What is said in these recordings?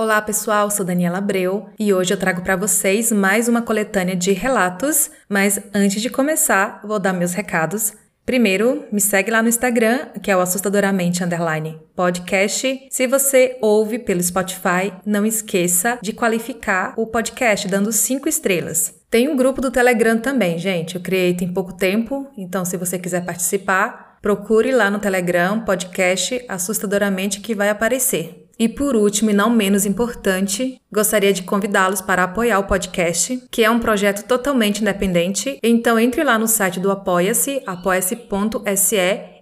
Olá pessoal, sou Daniela Abreu e hoje eu trago para vocês mais uma coletânea de relatos, mas antes de começar, vou dar meus recados. Primeiro, me segue lá no Instagram, que é o assustadoramente underline podcast. Se você ouve pelo Spotify, não esqueça de qualificar o podcast dando cinco estrelas. Tem um grupo do Telegram também, gente. Eu criei tem pouco tempo, então se você quiser participar, procure lá no Telegram podcast assustadoramente que vai aparecer. E por último, e não menos importante, gostaria de convidá-los para apoiar o podcast, que é um projeto totalmente independente. Então entre lá no site do Apoia-se, apoia-se.se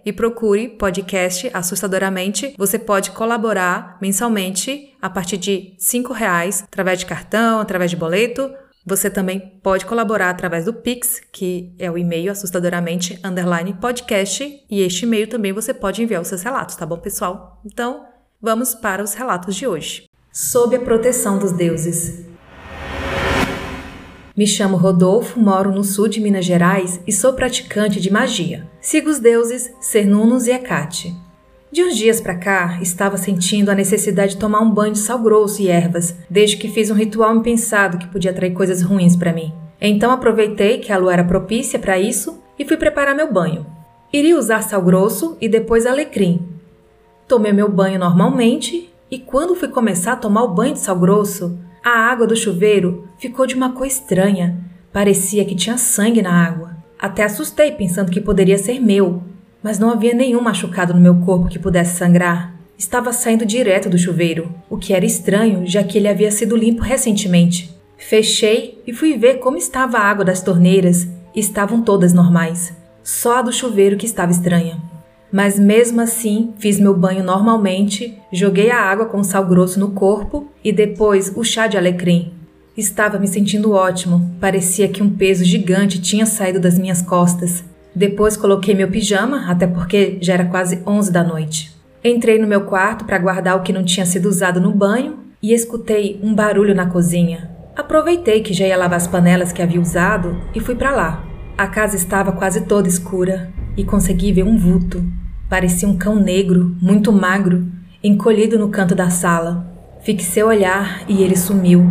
e procure podcast assustadoramente. Você pode colaborar mensalmente a partir de R$ reais através de cartão, através de boleto. Você também pode colaborar através do Pix, que é o e-mail assustadoramente underline podcast, e este e-mail também você pode enviar os seus relatos, tá bom, pessoal? Então, Vamos para os relatos de hoje. Sob a proteção dos deuses. Me chamo Rodolfo, moro no sul de Minas Gerais e sou praticante de magia. Sigo os deuses Cernunnos e Hecate. De uns dias para cá, estava sentindo a necessidade de tomar um banho de sal grosso e ervas, desde que fiz um ritual impensado que podia atrair coisas ruins para mim. Então aproveitei que a lua era propícia para isso e fui preparar meu banho. Iria usar sal grosso e depois alecrim, Tomei meu banho normalmente e quando fui começar a tomar o banho de sal grosso, a água do chuveiro ficou de uma cor estranha. Parecia que tinha sangue na água. Até assustei pensando que poderia ser meu, mas não havia nenhum machucado no meu corpo que pudesse sangrar. Estava saindo direto do chuveiro, o que era estranho, já que ele havia sido limpo recentemente. Fechei e fui ver como estava a água das torneiras estavam todas normais. Só a do chuveiro que estava estranha. Mas mesmo assim, fiz meu banho normalmente, joguei a água com sal grosso no corpo e depois o chá de alecrim. Estava me sentindo ótimo, parecia que um peso gigante tinha saído das minhas costas. Depois coloquei meu pijama, até porque já era quase 11 da noite. Entrei no meu quarto para guardar o que não tinha sido usado no banho e escutei um barulho na cozinha. Aproveitei que já ia lavar as panelas que havia usado e fui para lá. A casa estava quase toda escura e consegui ver um vulto. Parecia um cão negro, muito magro, encolhido no canto da sala. Fixei o olhar e ele sumiu.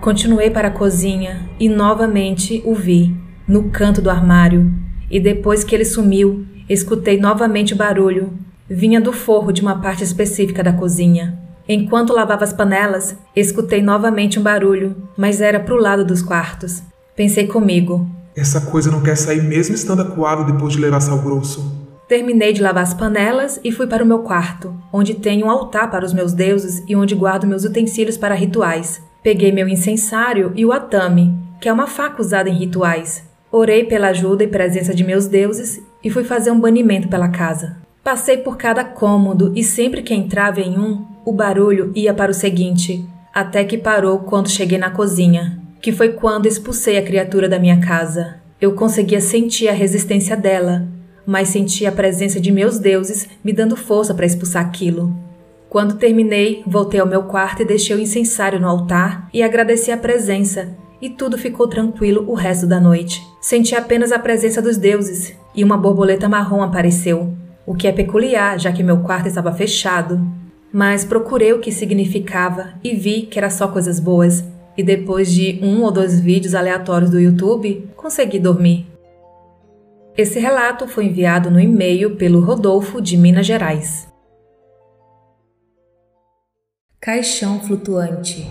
Continuei para a cozinha e novamente o vi, no canto do armário. E depois que ele sumiu, escutei novamente o barulho. Vinha do forro de uma parte específica da cozinha. Enquanto lavava as panelas, escutei novamente um barulho, mas era para o lado dos quartos. Pensei comigo: essa coisa não quer sair mesmo estando acuado depois de levar sal grosso. Terminei de lavar as panelas e fui para o meu quarto, onde tenho um altar para os meus deuses e onde guardo meus utensílios para rituais. Peguei meu incensário e o atame, que é uma faca usada em rituais. Orei pela ajuda e presença de meus deuses e fui fazer um banimento pela casa. Passei por cada cômodo e sempre que entrava em um, o barulho ia para o seguinte, até que parou quando cheguei na cozinha que foi quando expulsei a criatura da minha casa. Eu conseguia sentir a resistência dela, mas sentia a presença de meus deuses me dando força para expulsar aquilo. Quando terminei, voltei ao meu quarto e deixei o incensário no altar e agradeci a presença, e tudo ficou tranquilo o resto da noite. Senti apenas a presença dos deuses e uma borboleta marrom apareceu, o que é peculiar, já que meu quarto estava fechado. Mas procurei o que significava e vi que era só coisas boas e depois de um ou dois vídeos aleatórios do YouTube, consegui dormir. Esse relato foi enviado no e-mail pelo Rodolfo de Minas Gerais. Caixão flutuante.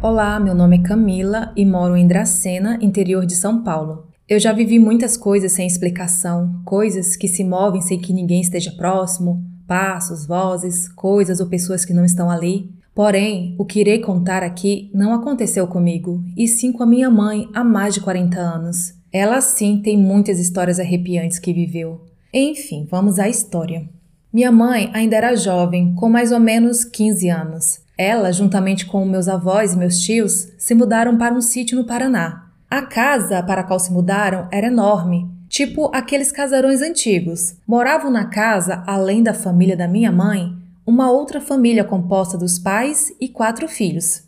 Olá, meu nome é Camila e moro em Dracena, interior de São Paulo. Eu já vivi muitas coisas sem explicação, coisas que se movem sem que ninguém esteja próximo, passos, vozes, coisas ou pessoas que não estão ali. Porém, o que irei contar aqui não aconteceu comigo, e sim com a minha mãe há mais de 40 anos. Ela sim tem muitas histórias arrepiantes que viveu. Enfim, vamos à história. Minha mãe ainda era jovem, com mais ou menos 15 anos. Ela, juntamente com meus avós e meus tios, se mudaram para um sítio no Paraná. A casa para a qual se mudaram era enorme, tipo aqueles casarões antigos. Moravam na casa, além da família da minha mãe, uma outra família composta dos pais e quatro filhos.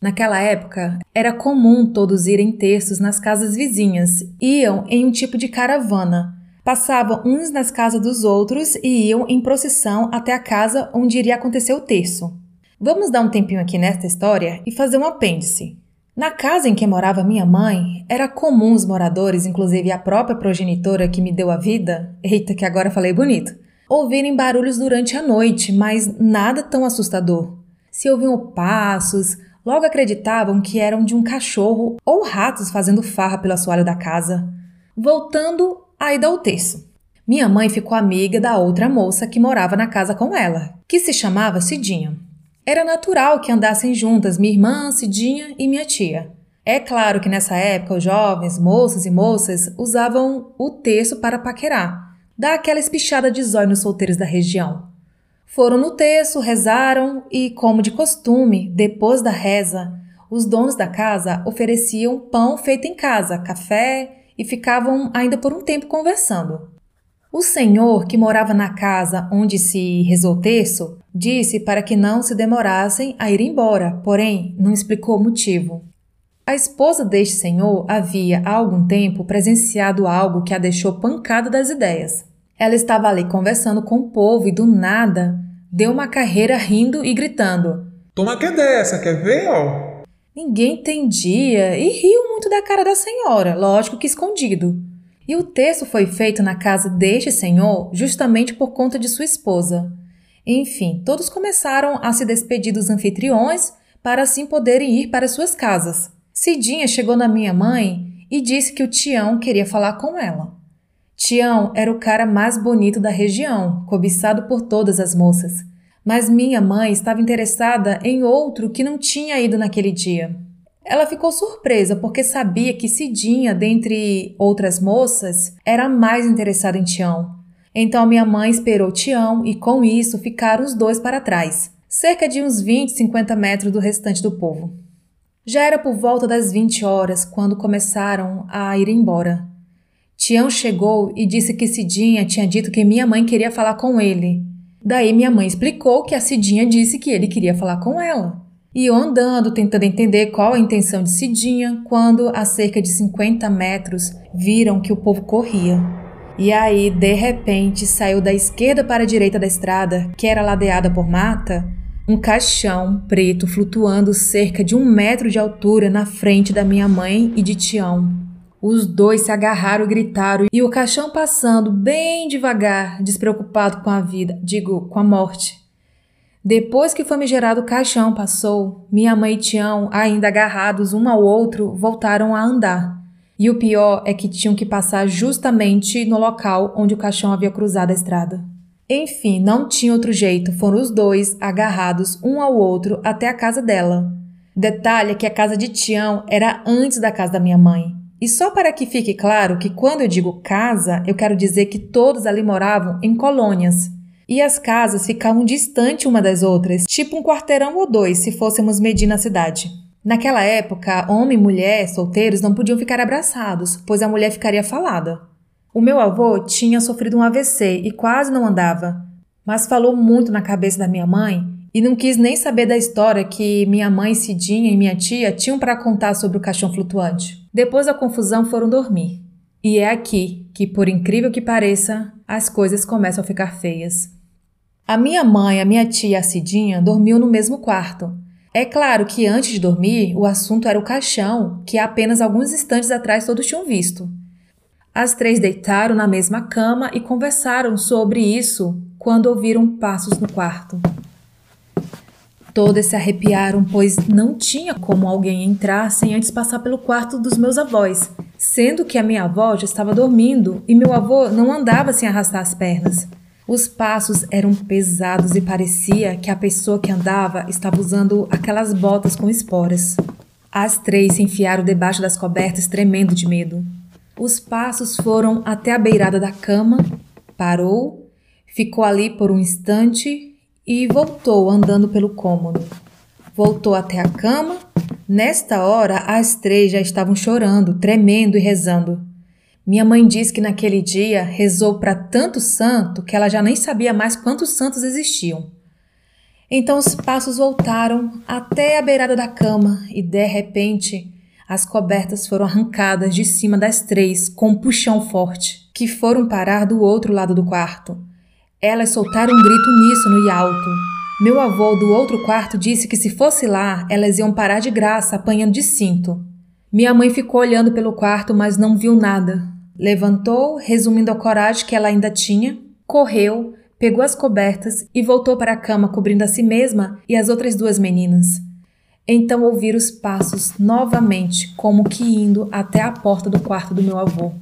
Naquela época, era comum todos irem terços nas casas vizinhas, iam em um tipo de caravana. Passavam uns nas casas dos outros e iam em procissão até a casa onde iria acontecer o terço. Vamos dar um tempinho aqui nesta história e fazer um apêndice. Na casa em que morava minha mãe, era comum os moradores, inclusive a própria progenitora que me deu a vida, eita que agora falei bonito, ouvirem barulhos durante a noite, mas nada tão assustador. Se ouviam passos, logo acreditavam que eram de um cachorro ou ratos fazendo farra pelo assoalho da casa. Voltando a ida ao terço. Minha mãe ficou amiga da outra moça que morava na casa com ela, que se chamava Cidinha. Era natural que andassem juntas minha irmã, Cidinha e minha tia. É claro que nessa época os jovens, moças e moças, usavam o terço para paquerar, dar aquela espichada de zóio nos solteiros da região. Foram no terço, rezaram e, como de costume, depois da reza, os donos da casa ofereciam pão feito em casa, café e ficavam ainda por um tempo conversando. O senhor, que morava na casa onde se rezou o terço, disse para que não se demorassem a ir embora, porém não explicou o motivo. A esposa deste senhor havia há algum tempo presenciado algo que a deixou pancada das ideias. Ela estava ali conversando com o povo e do nada deu uma carreira rindo e gritando: Toma que dessa, quer ver, ó? Ninguém entendia e riu muito da cara da senhora, lógico que escondido. E o texto foi feito na casa deste senhor justamente por conta de sua esposa. Enfim, todos começaram a se despedir dos anfitriões para assim poderem ir para suas casas. Cidinha chegou na minha mãe e disse que o Tião queria falar com ela. Tião era o cara mais bonito da região, cobiçado por todas as moças. Mas minha mãe estava interessada em outro que não tinha ido naquele dia. Ela ficou surpresa porque sabia que Cidinha, dentre outras moças, era mais interessada em Tião. Então minha mãe esperou Tião e com isso ficaram os dois para trás, cerca de uns 20, 50 metros do restante do povo. Já era por volta das 20 horas quando começaram a ir embora. Tião chegou e disse que Cidinha tinha dito que minha mãe queria falar com ele. Daí minha mãe explicou que a Cidinha disse que ele queria falar com ela. Iam andando, tentando entender qual a intenção de Cidinha, quando, a cerca de 50 metros, viram que o povo corria. E aí, de repente, saiu da esquerda para a direita da estrada, que era ladeada por mata, um caixão preto flutuando cerca de um metro de altura na frente da minha mãe e de Tião. Os dois se agarraram gritaram, e o caixão passando bem devagar, despreocupado com a vida, digo, com a morte. Depois que o famigerado caixão passou, minha mãe e Tião, ainda agarrados um ao outro, voltaram a andar. E o pior é que tinham que passar justamente no local onde o caixão havia cruzado a estrada. Enfim, não tinha outro jeito, foram os dois agarrados um ao outro até a casa dela. Detalhe é que a casa de Tião era antes da casa da minha mãe. E só para que fique claro que quando eu digo casa, eu quero dizer que todos ali moravam em colônias, e as casas ficavam distantes uma das outras, tipo um quarteirão ou dois, se fôssemos medir na cidade. Naquela época, homem e mulher solteiros não podiam ficar abraçados, pois a mulher ficaria falada. O meu avô tinha sofrido um AVC e quase não andava, mas falou muito na cabeça da minha mãe e não quis nem saber da história que minha mãe Cidinha e minha tia tinham para contar sobre o caixão flutuante. Depois da confusão foram dormir. E é aqui que, por incrível que pareça, as coisas começam a ficar feias. A minha mãe, a minha tia e a Cidinha dormiam no mesmo quarto. É claro que antes de dormir, o assunto era o caixão, que apenas alguns instantes atrás todos tinham visto. As três deitaram na mesma cama e conversaram sobre isso quando ouviram passos no quarto. Todas se arrepiaram, pois não tinha como alguém entrar sem antes passar pelo quarto dos meus avós, sendo que a minha avó já estava dormindo e meu avô não andava sem arrastar as pernas. Os passos eram pesados e parecia que a pessoa que andava estava usando aquelas botas com esporas. As três se enfiaram debaixo das cobertas, tremendo de medo. Os passos foram até a beirada da cama, parou, ficou ali por um instante e voltou andando pelo cômodo. Voltou até a cama. Nesta hora, as três já estavam chorando, tremendo e rezando. Minha mãe diz que naquele dia rezou para tanto santo que ela já nem sabia mais quantos santos existiam. Então os passos voltaram até a beirada da cama e de repente as cobertas foram arrancadas de cima das três com um puxão forte, que foram parar do outro lado do quarto. Elas soltaram um grito uníssono e alto. Meu avô do outro quarto disse que se fosse lá, elas iam parar de graça apanhando de cinto. Minha mãe ficou olhando pelo quarto, mas não viu nada. Levantou, resumindo a coragem que ela ainda tinha, correu, pegou as cobertas e voltou para a cama cobrindo a si mesma e as outras duas meninas. Então ouvi os passos novamente, como que indo até a porta do quarto do meu avô.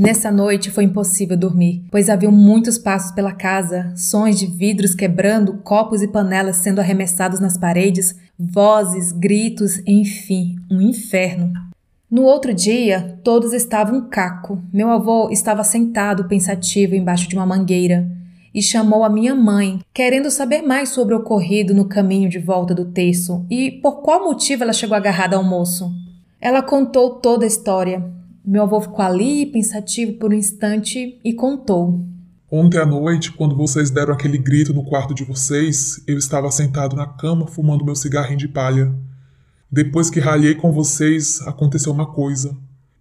Nessa noite foi impossível dormir, pois havia muitos passos pela casa, sons de vidros quebrando, copos e panelas sendo arremessados nas paredes, vozes, gritos, enfim, um inferno. No outro dia, todos estavam um caco. Meu avô estava sentado pensativo embaixo de uma mangueira e chamou a minha mãe, querendo saber mais sobre o ocorrido no caminho de volta do terço e por qual motivo ela chegou agarrada ao moço. Ela contou toda a história, meu avô ficou ali, pensativo por um instante, e contou. Ontem à noite, quando vocês deram aquele grito no quarto de vocês, eu estava sentado na cama fumando meu cigarrinho de palha. Depois que ralhei com vocês, aconteceu uma coisa.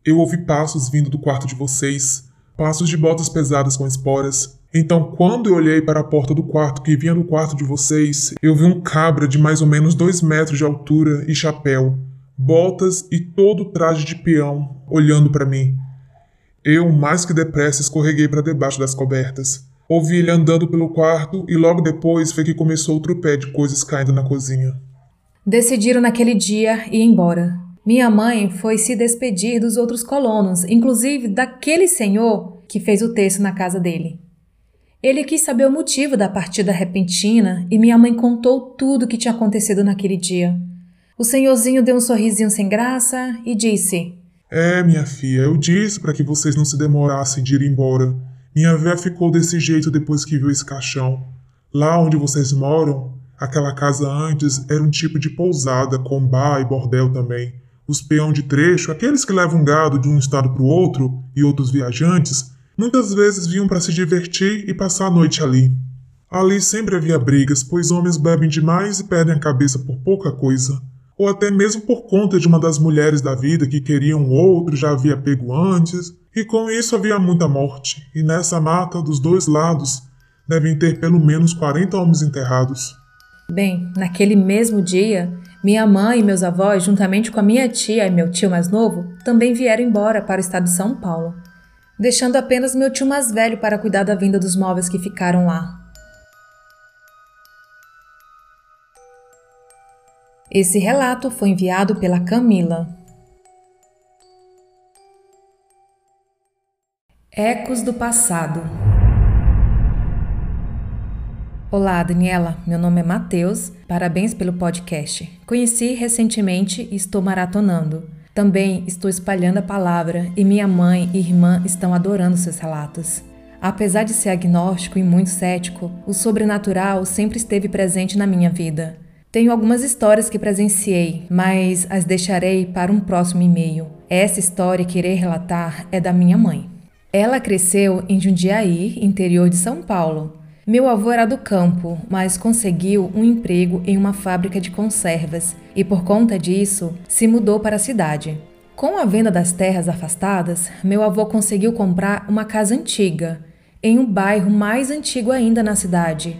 Eu ouvi passos vindo do quarto de vocês, passos de botas pesadas com esporas. Então, quando eu olhei para a porta do quarto que vinha do quarto de vocês, eu vi um cabra de mais ou menos dois metros de altura e chapéu botas e todo o traje de peão, olhando para mim. Eu, mais que depressa, escorreguei para debaixo das cobertas. Ouvi ele andando pelo quarto e logo depois foi que começou o tropé de coisas caindo na cozinha. Decidiram naquele dia ir embora. Minha mãe foi se despedir dos outros colonos, inclusive daquele senhor que fez o texto na casa dele. Ele quis saber o motivo da partida repentina e minha mãe contou tudo o que tinha acontecido naquele dia. O senhorzinho deu um sorrisinho sem graça e disse: É, minha filha, eu disse para que vocês não se demorassem de ir embora. Minha véia ficou desse jeito depois que viu esse caixão. Lá onde vocês moram, aquela casa antes era um tipo de pousada com bar e bordel também. Os peão de trecho, aqueles que levam gado de um estado para o outro e outros viajantes, muitas vezes vinham para se divertir e passar a noite ali. Ali sempre havia brigas, pois homens bebem demais e perdem a cabeça por pouca coisa ou até mesmo por conta de uma das mulheres da vida que queria um outro já havia pego antes, e com isso havia muita morte, e nessa mata, dos dois lados, devem ter pelo menos 40 homens enterrados. Bem, naquele mesmo dia, minha mãe e meus avós, juntamente com a minha tia e meu tio mais novo, também vieram embora para o estado de São Paulo, deixando apenas meu tio mais velho para cuidar da venda dos móveis que ficaram lá. Esse relato foi enviado pela Camila. Ecos do passado. Olá, Daniela. Meu nome é Matheus. Parabéns pelo podcast. Conheci recentemente e estou maratonando. Também estou espalhando a palavra e minha mãe e irmã estão adorando seus relatos. Apesar de ser agnóstico e muito cético, o sobrenatural sempre esteve presente na minha vida. Tenho algumas histórias que presenciei, mas as deixarei para um próximo e-mail. Essa história que irei relatar é da minha mãe. Ela cresceu em Jundiaí, interior de São Paulo. Meu avô era do campo, mas conseguiu um emprego em uma fábrica de conservas e, por conta disso, se mudou para a cidade. Com a venda das terras afastadas, meu avô conseguiu comprar uma casa antiga, em um bairro mais antigo ainda na cidade,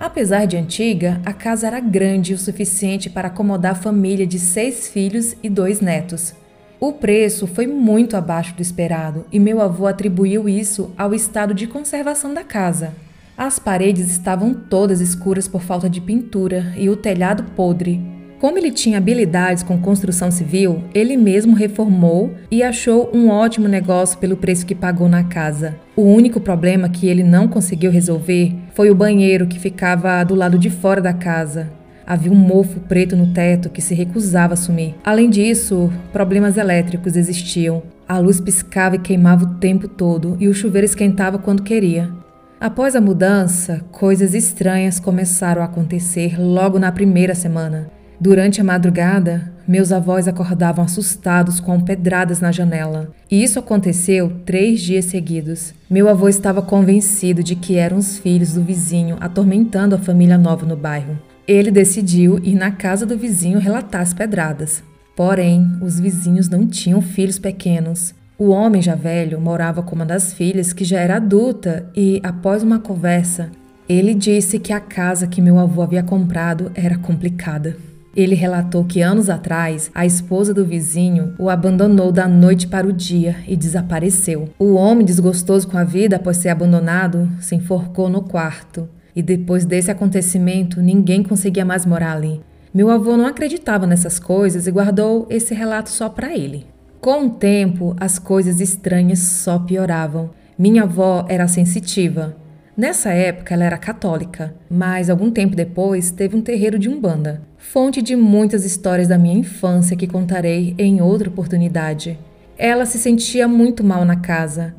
Apesar de antiga, a casa era grande o suficiente para acomodar a família de seis filhos e dois netos. O preço foi muito abaixo do esperado e meu avô atribuiu isso ao estado de conservação da casa. As paredes estavam todas escuras por falta de pintura e o telhado podre, como ele tinha habilidades com construção civil, ele mesmo reformou e achou um ótimo negócio pelo preço que pagou na casa. O único problema que ele não conseguiu resolver foi o banheiro que ficava do lado de fora da casa. Havia um mofo preto no teto que se recusava a sumir. Além disso, problemas elétricos existiam. A luz piscava e queimava o tempo todo e o chuveiro esquentava quando queria. Após a mudança, coisas estranhas começaram a acontecer logo na primeira semana. Durante a madrugada, meus avós acordavam assustados com pedradas na janela. E isso aconteceu três dias seguidos. Meu avô estava convencido de que eram os filhos do vizinho atormentando a família nova no bairro. Ele decidiu ir na casa do vizinho relatar as pedradas. Porém, os vizinhos não tinham filhos pequenos. O homem já velho morava com uma das filhas que já era adulta e, após uma conversa, ele disse que a casa que meu avô havia comprado era complicada. Ele relatou que anos atrás a esposa do vizinho o abandonou da noite para o dia e desapareceu. O homem, desgostoso com a vida após ser abandonado, se enforcou no quarto. E depois desse acontecimento, ninguém conseguia mais morar ali. Meu avô não acreditava nessas coisas e guardou esse relato só para ele. Com o tempo, as coisas estranhas só pioravam. Minha avó era sensitiva. Nessa época, ela era católica, mas algum tempo depois teve um terreiro de umbanda fonte de muitas histórias da minha infância que contarei em outra oportunidade. Ela se sentia muito mal na casa.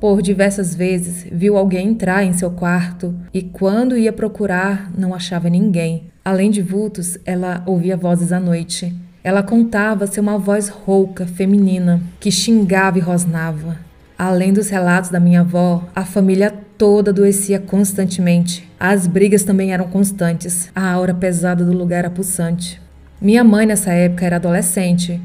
Por diversas vezes viu alguém entrar em seu quarto e, quando ia procurar, não achava ninguém. Além de vultos, ela ouvia vozes à noite. Ela contava ser uma voz rouca, feminina, que xingava e rosnava. Além dos relatos da minha avó, a família toda adoecia constantemente. As brigas também eram constantes. A aura pesada do lugar era pulsante. Minha mãe nessa época era adolescente,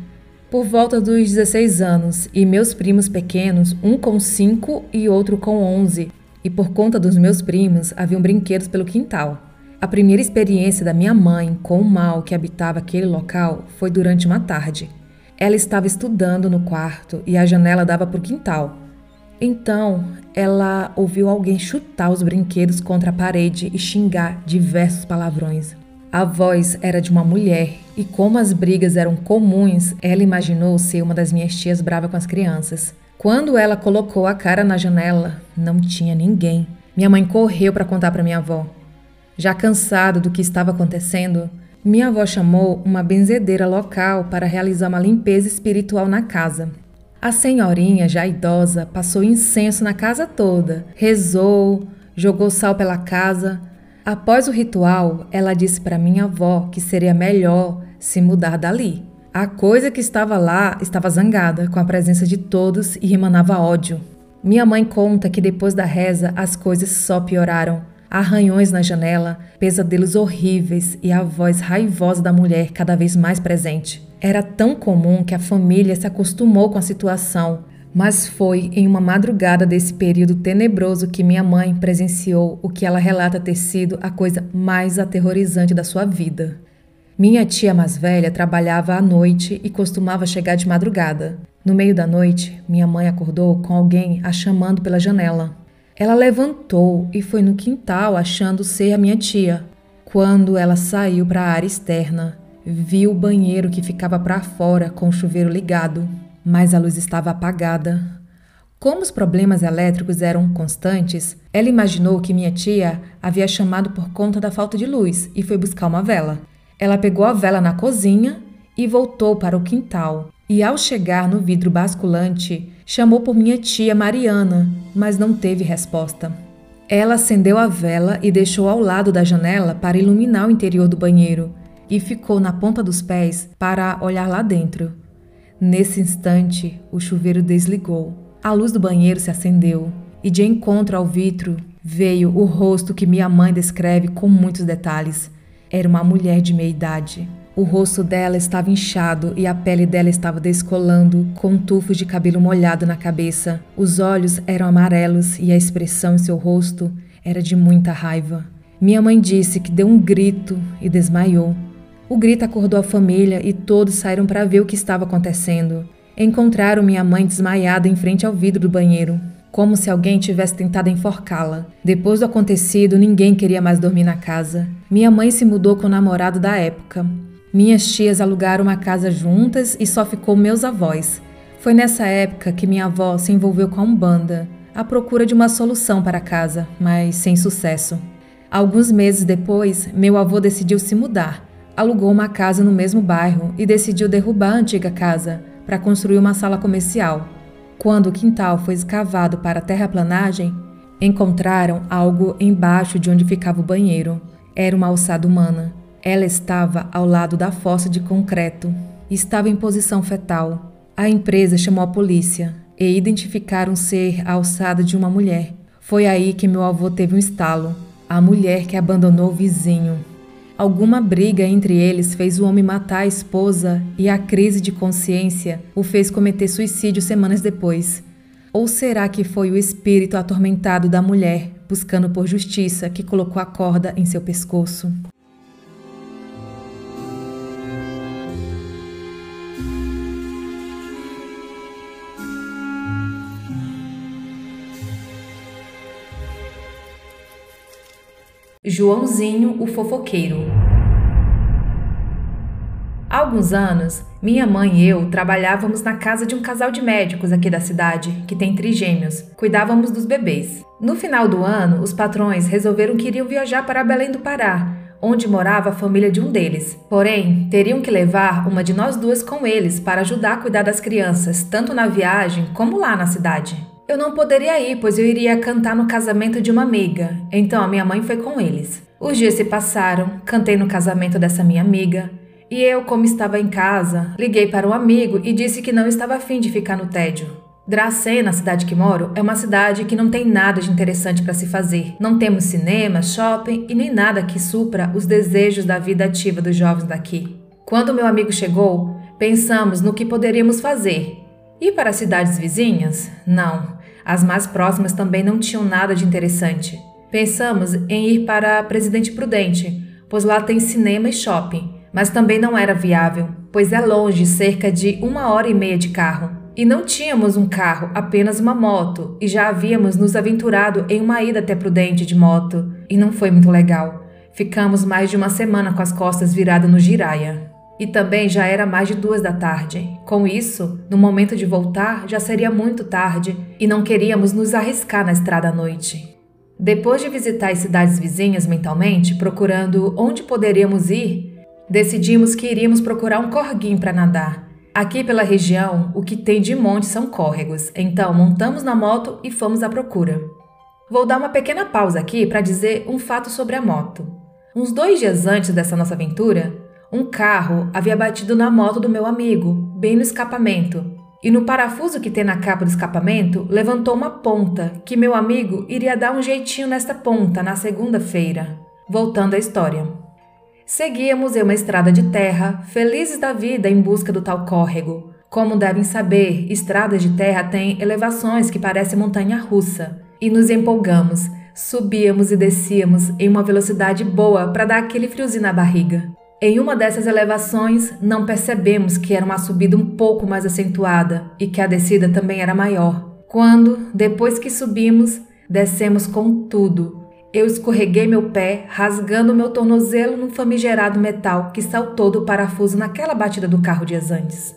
por volta dos 16 anos, e meus primos pequenos, um com 5 e outro com 11, e por conta dos meus primos haviam brinquedos pelo quintal. A primeira experiência da minha mãe com o mal que habitava aquele local foi durante uma tarde. Ela estava estudando no quarto e a janela dava para o quintal. Então, ela ouviu alguém chutar os brinquedos contra a parede e xingar diversos palavrões. A voz era de uma mulher e, como as brigas eram comuns, ela imaginou ser uma das minhas tias brava com as crianças. Quando ela colocou a cara na janela, não tinha ninguém. Minha mãe correu para contar para minha avó. Já cansada do que estava acontecendo, minha avó chamou uma benzedeira local para realizar uma limpeza espiritual na casa. A senhorinha, já idosa, passou incenso na casa toda, rezou, jogou sal pela casa. Após o ritual, ela disse para minha avó que seria melhor se mudar dali. A coisa que estava lá estava zangada com a presença de todos e emanava ódio. Minha mãe conta que depois da reza as coisas só pioraram. Arranhões na janela, pesadelos horríveis e a voz raivosa da mulher cada vez mais presente. Era tão comum que a família se acostumou com a situação, mas foi em uma madrugada desse período tenebroso que minha mãe presenciou o que ela relata ter sido a coisa mais aterrorizante da sua vida. Minha tia mais velha trabalhava à noite e costumava chegar de madrugada. No meio da noite, minha mãe acordou com alguém a chamando pela janela. Ela levantou e foi no quintal achando ser a minha tia. Quando ela saiu para a área externa, Viu o banheiro que ficava para fora com o chuveiro ligado, mas a luz estava apagada. Como os problemas elétricos eram constantes, ela imaginou que minha tia havia chamado por conta da falta de luz e foi buscar uma vela. Ela pegou a vela na cozinha e voltou para o quintal. E ao chegar no vidro basculante, chamou por minha tia Mariana, mas não teve resposta. Ela acendeu a vela e deixou ao lado da janela para iluminar o interior do banheiro e ficou na ponta dos pés para olhar lá dentro. Nesse instante, o chuveiro desligou. A luz do banheiro se acendeu e, de encontro ao vitro, veio o rosto que minha mãe descreve com muitos detalhes. Era uma mulher de meia idade. O rosto dela estava inchado e a pele dela estava descolando, com tufos de cabelo molhado na cabeça. Os olhos eram amarelos e a expressão em seu rosto era de muita raiva. Minha mãe disse que deu um grito e desmaiou. O grito acordou a família e todos saíram para ver o que estava acontecendo. Encontraram minha mãe desmaiada em frente ao vidro do banheiro, como se alguém tivesse tentado enforcá-la. Depois do acontecido, ninguém queria mais dormir na casa. Minha mãe se mudou com o namorado da época. Minhas tias alugaram uma casa juntas e só ficou meus avós. Foi nessa época que minha avó se envolveu com a Umbanda, à procura de uma solução para a casa, mas sem sucesso. Alguns meses depois, meu avô decidiu se mudar alugou uma casa no mesmo bairro e decidiu derrubar a antiga casa para construir uma sala comercial. Quando o quintal foi escavado para a terraplanagem, encontraram algo embaixo de onde ficava o banheiro. Era uma alçada humana. Ela estava ao lado da fossa de concreto e estava em posição fetal. A empresa chamou a polícia e identificaram ser a alçada de uma mulher. Foi aí que meu avô teve um estalo. A mulher que abandonou o vizinho Alguma briga entre eles fez o homem matar a esposa e a crise de consciência o fez cometer suicídio semanas depois. Ou será que foi o espírito atormentado da mulher, buscando por justiça, que colocou a corda em seu pescoço? Joãozinho o Fofoqueiro. Há alguns anos, minha mãe e eu trabalhávamos na casa de um casal de médicos aqui da cidade, que tem trigêmeos. Cuidávamos dos bebês. No final do ano, os patrões resolveram que iriam viajar para Belém do Pará, onde morava a família de um deles. Porém, teriam que levar uma de nós duas com eles para ajudar a cuidar das crianças, tanto na viagem como lá na cidade. Eu não poderia ir, pois eu iria cantar no casamento de uma amiga, então a minha mãe foi com eles. Os dias se passaram, cantei no casamento dessa minha amiga, e eu, como estava em casa, liguei para um amigo e disse que não estava afim de ficar no tédio. Dracena, a cidade que moro, é uma cidade que não tem nada de interessante para se fazer. Não temos cinema, shopping e nem nada que supra os desejos da vida ativa dos jovens daqui. Quando meu amigo chegou, pensamos no que poderíamos fazer. Ir para as cidades vizinhas? Não. As mais próximas também não tinham nada de interessante. Pensamos em ir para Presidente Prudente, pois lá tem cinema e shopping, mas também não era viável, pois é longe, cerca de uma hora e meia de carro. E não tínhamos um carro, apenas uma moto, e já havíamos nos aventurado em uma ida até Prudente de moto, e não foi muito legal. Ficamos mais de uma semana com as costas viradas no giraia. E também já era mais de duas da tarde. Com isso, no momento de voltar, já seria muito tarde e não queríamos nos arriscar na estrada à noite. Depois de visitar as cidades vizinhas mentalmente, procurando onde poderíamos ir, decidimos que iríamos procurar um corguinho para nadar. Aqui pela região, o que tem de monte são córregos, então montamos na moto e fomos à procura. Vou dar uma pequena pausa aqui para dizer um fato sobre a moto. Uns dois dias antes dessa nossa aventura, um carro havia batido na moto do meu amigo, bem no escapamento, e no parafuso que tem na capa do escapamento levantou uma ponta que meu amigo iria dar um jeitinho nesta ponta na segunda-feira. Voltando à história. Seguíamos em uma estrada de terra, felizes da vida em busca do tal córrego. Como devem saber, estradas de terra têm elevações que parecem montanha russa. E nos empolgamos, subíamos e descíamos em uma velocidade boa para dar aquele friozinho na barriga. Em uma dessas elevações, não percebemos que era uma subida um pouco mais acentuada e que a descida também era maior. Quando, depois que subimos, descemos com tudo. Eu escorreguei meu pé, rasgando meu tornozelo num famigerado metal que saltou do parafuso naquela batida do carro dias antes.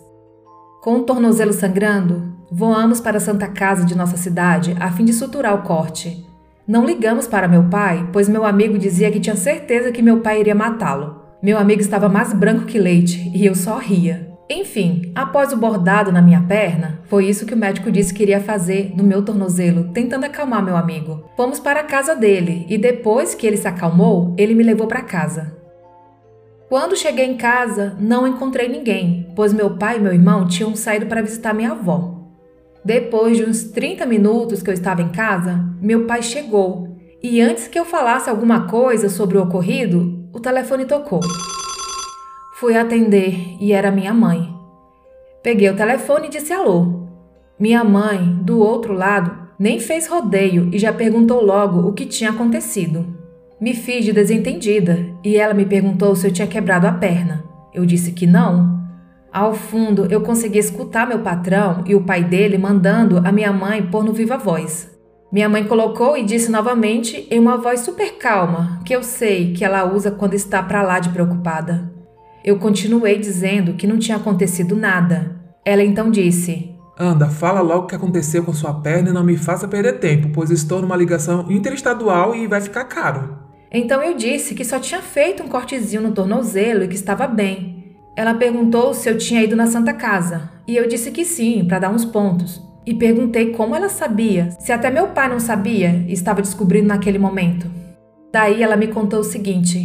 Com o tornozelo sangrando, voamos para a Santa Casa de nossa cidade a fim de suturar o corte. Não ligamos para meu pai, pois meu amigo dizia que tinha certeza que meu pai iria matá-lo. Meu amigo estava mais branco que leite e eu só ria. Enfim, após o bordado na minha perna, foi isso que o médico disse que iria fazer no meu tornozelo, tentando acalmar meu amigo. Fomos para a casa dele e depois que ele se acalmou, ele me levou para casa. Quando cheguei em casa, não encontrei ninguém, pois meu pai e meu irmão tinham saído para visitar minha avó. Depois de uns 30 minutos que eu estava em casa, meu pai chegou e antes que eu falasse alguma coisa sobre o ocorrido, o telefone tocou. Fui atender e era minha mãe. Peguei o telefone e disse alô. Minha mãe, do outro lado, nem fez rodeio e já perguntou logo o que tinha acontecido. Me fiz de desentendida e ela me perguntou se eu tinha quebrado a perna. Eu disse que não. Ao fundo, eu consegui escutar meu patrão e o pai dele mandando a minha mãe pôr no viva voz. Minha mãe colocou e disse novamente em uma voz super calma, que eu sei que ela usa quando está para lá de preocupada. Eu continuei dizendo que não tinha acontecido nada. Ela então disse: Anda, fala logo o que aconteceu com sua perna e não me faça perder tempo, pois estou numa ligação interestadual e vai ficar caro. Então eu disse que só tinha feito um cortezinho no tornozelo e que estava bem. Ela perguntou se eu tinha ido na Santa Casa, e eu disse que sim, para dar uns pontos e perguntei como ela sabia, se até meu pai não sabia e estava descobrindo naquele momento. Daí ela me contou o seguinte: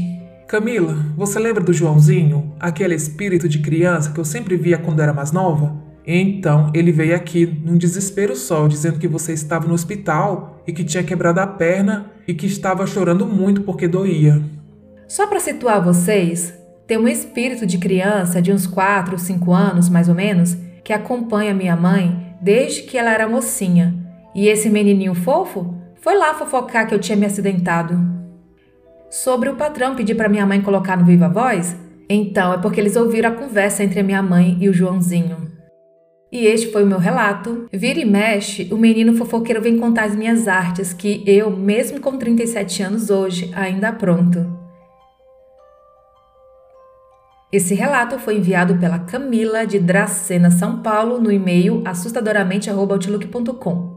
Camila, você lembra do Joãozinho, aquele espírito de criança que eu sempre via quando era mais nova? Então ele veio aqui num desespero só, dizendo que você estava no hospital e que tinha quebrado a perna e que estava chorando muito porque doía. Só para situar vocês, tem um espírito de criança de uns 4 ou 5 anos, mais ou menos, que acompanha minha mãe desde que ela era mocinha. E esse menininho fofo foi lá fofocar que eu tinha me acidentado. Sobre o patrão pedir para minha mãe colocar no Viva Voz, então é porque eles ouviram a conversa entre a minha mãe e o Joãozinho. E este foi o meu relato. Vira e mexe, o menino fofoqueiro vem contar as minhas artes que eu, mesmo com 37 anos hoje, ainda apronto. Esse relato foi enviado pela Camila de Dracena, São Paulo, no e-mail assustadoramente.outlook.com.